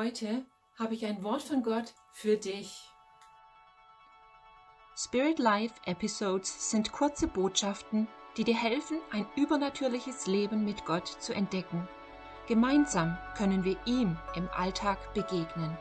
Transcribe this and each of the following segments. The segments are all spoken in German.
Heute habe ich ein Wort von Gott für dich. Spirit Life Episodes sind kurze Botschaften, die dir helfen, ein übernatürliches Leben mit Gott zu entdecken. Gemeinsam können wir ihm im Alltag begegnen.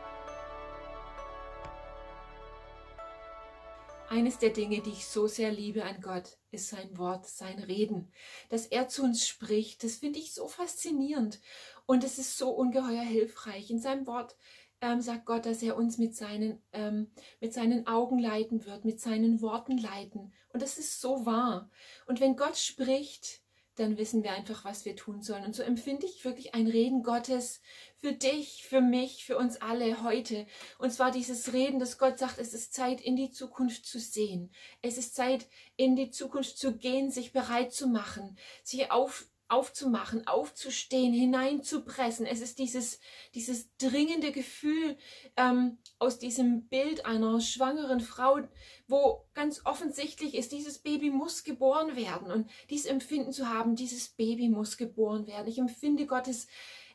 Eines der Dinge, die ich so sehr liebe an Gott, ist sein Wort, sein Reden. Dass er zu uns spricht, das finde ich so faszinierend. Und es ist so ungeheuer hilfreich. In seinem Wort ähm, sagt Gott, dass er uns mit seinen, ähm, mit seinen Augen leiten wird, mit seinen Worten leiten. Und das ist so wahr. Und wenn Gott spricht, dann wissen wir einfach, was wir tun sollen. Und so empfinde ich wirklich ein Reden Gottes für dich, für mich, für uns alle heute. Und zwar dieses Reden, dass Gott sagt, es ist Zeit, in die Zukunft zu sehen. Es ist Zeit, in die Zukunft zu gehen, sich bereit zu machen, sich auf, aufzumachen, aufzustehen, hineinzupressen. Es ist dieses, dieses dringende Gefühl ähm, aus diesem Bild einer schwangeren Frau, wo ganz offensichtlich ist, dieses Baby muss geboren werden. Und dieses Empfinden zu haben, dieses Baby muss geboren werden. Ich empfinde Gottes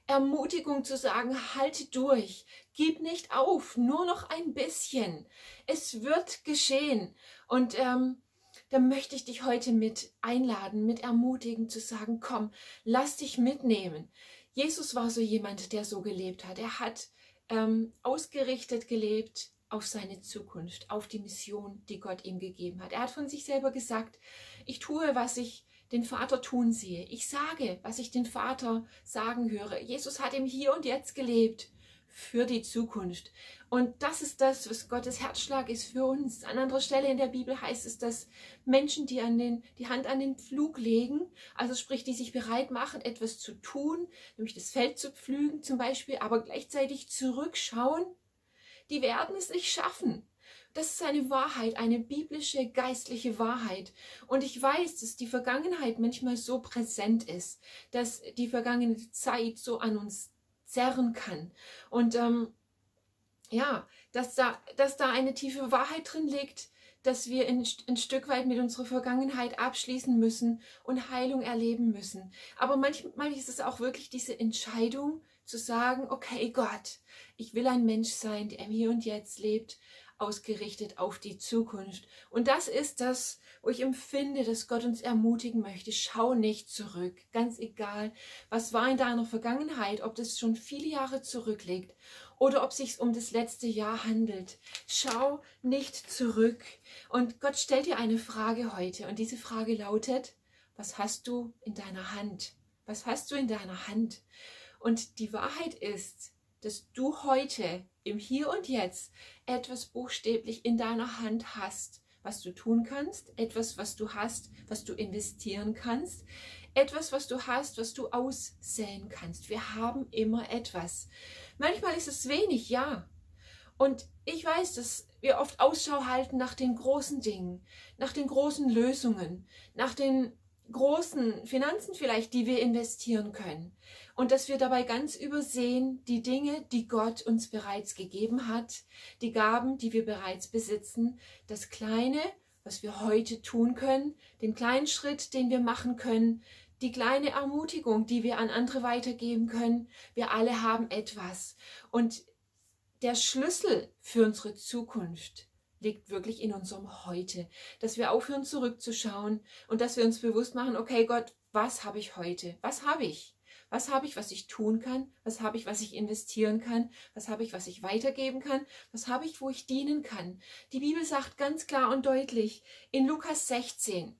Ermutigung zu sagen, halte durch, gib nicht auf, nur noch ein bisschen. Es wird geschehen. Und ähm, da möchte ich dich heute mit einladen, mit ermutigen, zu sagen, komm, lass dich mitnehmen. Jesus war so jemand, der so gelebt hat. Er hat ähm, ausgerichtet gelebt auf seine Zukunft, auf die Mission, die Gott ihm gegeben hat. Er hat von sich selber gesagt, ich tue, was ich den Vater tun sehe. Ich sage, was ich den Vater sagen höre. Jesus hat im Hier und Jetzt gelebt für die Zukunft. Und das ist das, was Gottes Herzschlag ist für uns. An anderer Stelle in der Bibel heißt es, dass Menschen, die an den, die Hand an den Pflug legen, also sprich, die sich bereit machen, etwas zu tun, nämlich das Feld zu pflügen zum Beispiel, aber gleichzeitig zurückschauen, die werden es nicht schaffen. Das ist eine Wahrheit, eine biblische, geistliche Wahrheit. Und ich weiß, dass die Vergangenheit manchmal so präsent ist, dass die vergangene Zeit so an uns zerren kann. Und ähm, ja, dass da, dass da eine tiefe Wahrheit drin liegt, dass wir ein, ein Stück weit mit unserer Vergangenheit abschließen müssen und Heilung erleben müssen. Aber manchmal ist es auch wirklich diese Entscheidung zu sagen, okay Gott, ich will ein Mensch sein, der im Hier und Jetzt lebt ausgerichtet auf die Zukunft. Und das ist das, wo ich empfinde, dass Gott uns ermutigen möchte. Schau nicht zurück, ganz egal, was war in deiner Vergangenheit, ob das schon viele Jahre zurückliegt oder ob sich um das letzte Jahr handelt. Schau nicht zurück. Und Gott stellt dir eine Frage heute und diese Frage lautet, was hast du in deiner Hand? Was hast du in deiner Hand? Und die Wahrheit ist, dass du heute im Hier und Jetzt etwas buchstäblich in deiner Hand hast, was du tun kannst, etwas, was du hast, was du investieren kannst, etwas, was du hast, was du aussäen kannst. Wir haben immer etwas. Manchmal ist es wenig, ja. Und ich weiß, dass wir oft Ausschau halten nach den großen Dingen, nach den großen Lösungen, nach den großen Finanzen vielleicht, die wir investieren können. Und dass wir dabei ganz übersehen die Dinge, die Gott uns bereits gegeben hat, die Gaben, die wir bereits besitzen, das Kleine, was wir heute tun können, den kleinen Schritt, den wir machen können, die kleine Ermutigung, die wir an andere weitergeben können. Wir alle haben etwas. Und der Schlüssel für unsere Zukunft liegt wirklich in unserem Heute. Dass wir aufhören zurückzuschauen und dass wir uns bewusst machen, okay Gott, was habe ich heute? Was habe ich? Was habe ich, was ich tun kann? Was habe ich, was ich investieren kann? Was habe ich, was ich weitergeben kann? Was habe ich, wo ich dienen kann? Die Bibel sagt ganz klar und deutlich in Lukas 16,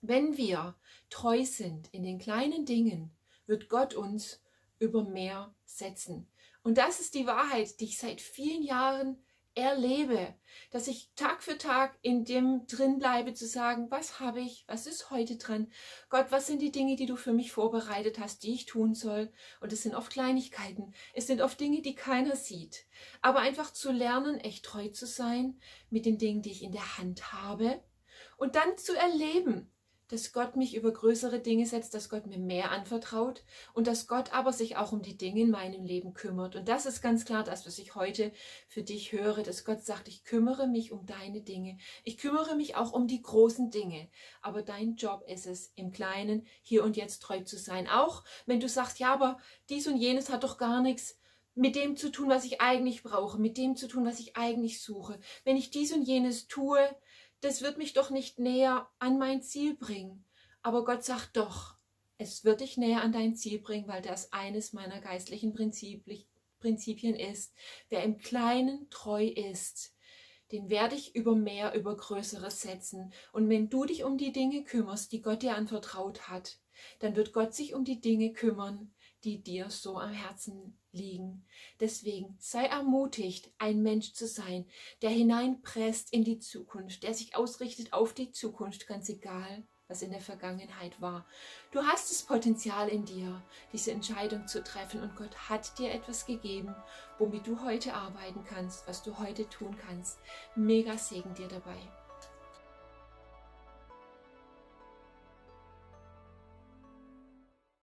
wenn wir treu sind in den kleinen Dingen, wird Gott uns über mehr setzen. Und das ist die Wahrheit, die ich seit vielen Jahren erlebe, dass ich Tag für Tag in dem drin bleibe, zu sagen, was habe ich, was ist heute dran? Gott, was sind die Dinge, die du für mich vorbereitet hast, die ich tun soll? Und es sind oft Kleinigkeiten, es sind oft Dinge, die keiner sieht. Aber einfach zu lernen, echt treu zu sein mit den Dingen, die ich in der Hand habe und dann zu erleben, dass Gott mich über größere Dinge setzt, dass Gott mir mehr anvertraut und dass Gott aber sich auch um die Dinge in meinem Leben kümmert. Und das ist ganz klar das, was ich heute für dich höre, dass Gott sagt, ich kümmere mich um deine Dinge. Ich kümmere mich auch um die großen Dinge. Aber dein Job ist es, im Kleinen hier und jetzt treu zu sein. Auch wenn du sagst, ja, aber dies und jenes hat doch gar nichts mit dem zu tun, was ich eigentlich brauche, mit dem zu tun, was ich eigentlich suche. Wenn ich dies und jenes tue, das wird mich doch nicht näher an mein Ziel bringen. Aber Gott sagt doch, es wird dich näher an dein Ziel bringen, weil das eines meiner geistlichen Prinzipien ist. Wer im Kleinen treu ist, den werde ich über mehr, über Größeres setzen. Und wenn du dich um die Dinge kümmerst, die Gott dir anvertraut hat, dann wird Gott sich um die Dinge kümmern, die dir so am Herzen liegen. Deswegen sei ermutigt, ein Mensch zu sein, der hineinpresst in die Zukunft, der sich ausrichtet auf die Zukunft, ganz egal, was in der Vergangenheit war. Du hast das Potenzial in dir, diese Entscheidung zu treffen und Gott hat dir etwas gegeben, womit du heute arbeiten kannst, was du heute tun kannst. Mega Segen dir dabei.